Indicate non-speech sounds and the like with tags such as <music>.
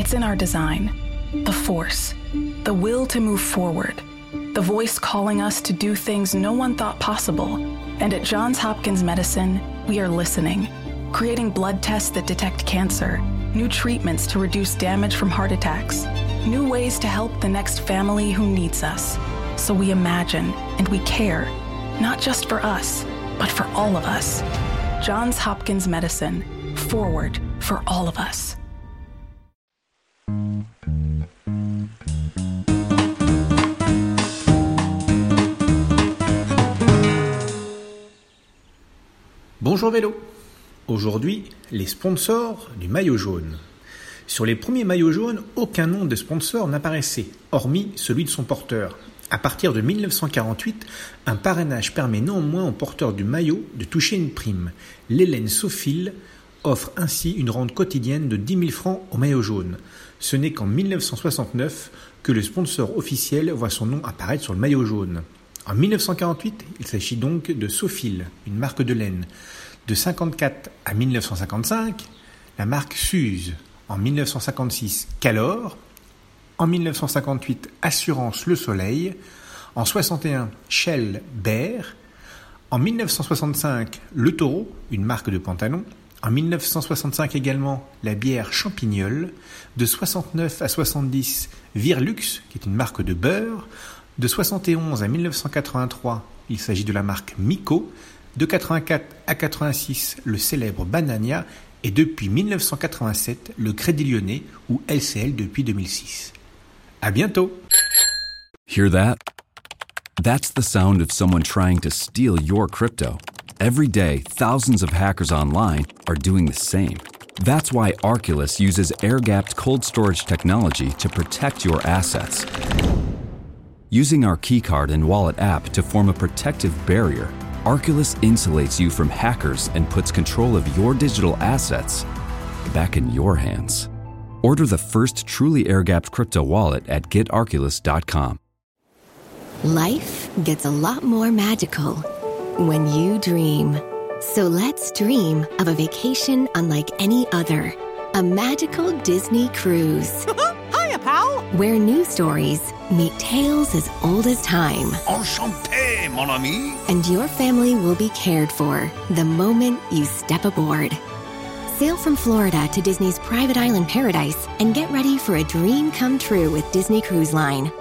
It's in our design the force, the will to move forward, the voice calling us to do things no one thought possible. And at Johns Hopkins Medicine, we are listening, creating blood tests that detect cancer, new treatments to reduce damage from heart attacks, new ways to help the next family who needs us. So we imagine and we care, not just for us, but for all of us. Johns Hopkins Medicine, forward for all of us. Bonjour vélo Aujourd'hui, les sponsors du maillot jaune. Sur les premiers maillots jaunes, aucun nom de sponsor n'apparaissait, hormis celui de son porteur. À partir de 1948, un parrainage permet néanmoins au porteur du maillot de toucher une prime. L'Hélène Sophile offre ainsi une rente quotidienne de 10 000 francs au maillot jaune. Ce n'est qu'en 1969 que le sponsor officiel voit son nom apparaître sur le maillot jaune. En 1948, il s'agit donc de Sophile, une marque de laine. De 54 à 1955, la marque Suze. En 1956, Calor. En 1958, Assurance Le Soleil. En 61, Shell Bear. En 1965, Le Taureau, une marque de pantalon. En 1965 également, la bière Champignol. De 69 à 70, Virlux, qui est une marque de beurre. De 71 à 1983, il s'agit de la marque Miko. De 84 à 86, le célèbre Banania. Et depuis 1987, le Crédit Lyonnais ou LCL depuis 2006. À bientôt! Hear that? That's the sound of someone trying to steal your crypto. Every day, thousands of hackers online are doing the same. That's why Arculus uses air gapped cold storage technology to protect your assets. Using our keycard and wallet app to form a protective barrier, Arculus insulates you from hackers and puts control of your digital assets back in your hands. Order the first truly air gapped crypto wallet at getarculus.com. Life gets a lot more magical when you dream. So let's dream of a vacation unlike any other. A magical Disney cruise. <laughs> Hiya, pal! Where new stories meet tales as old as time. Enchanté, mon ami! And your family will be cared for the moment you step aboard. Sail from Florida to Disney's private island paradise and get ready for a dream come true with Disney Cruise Line.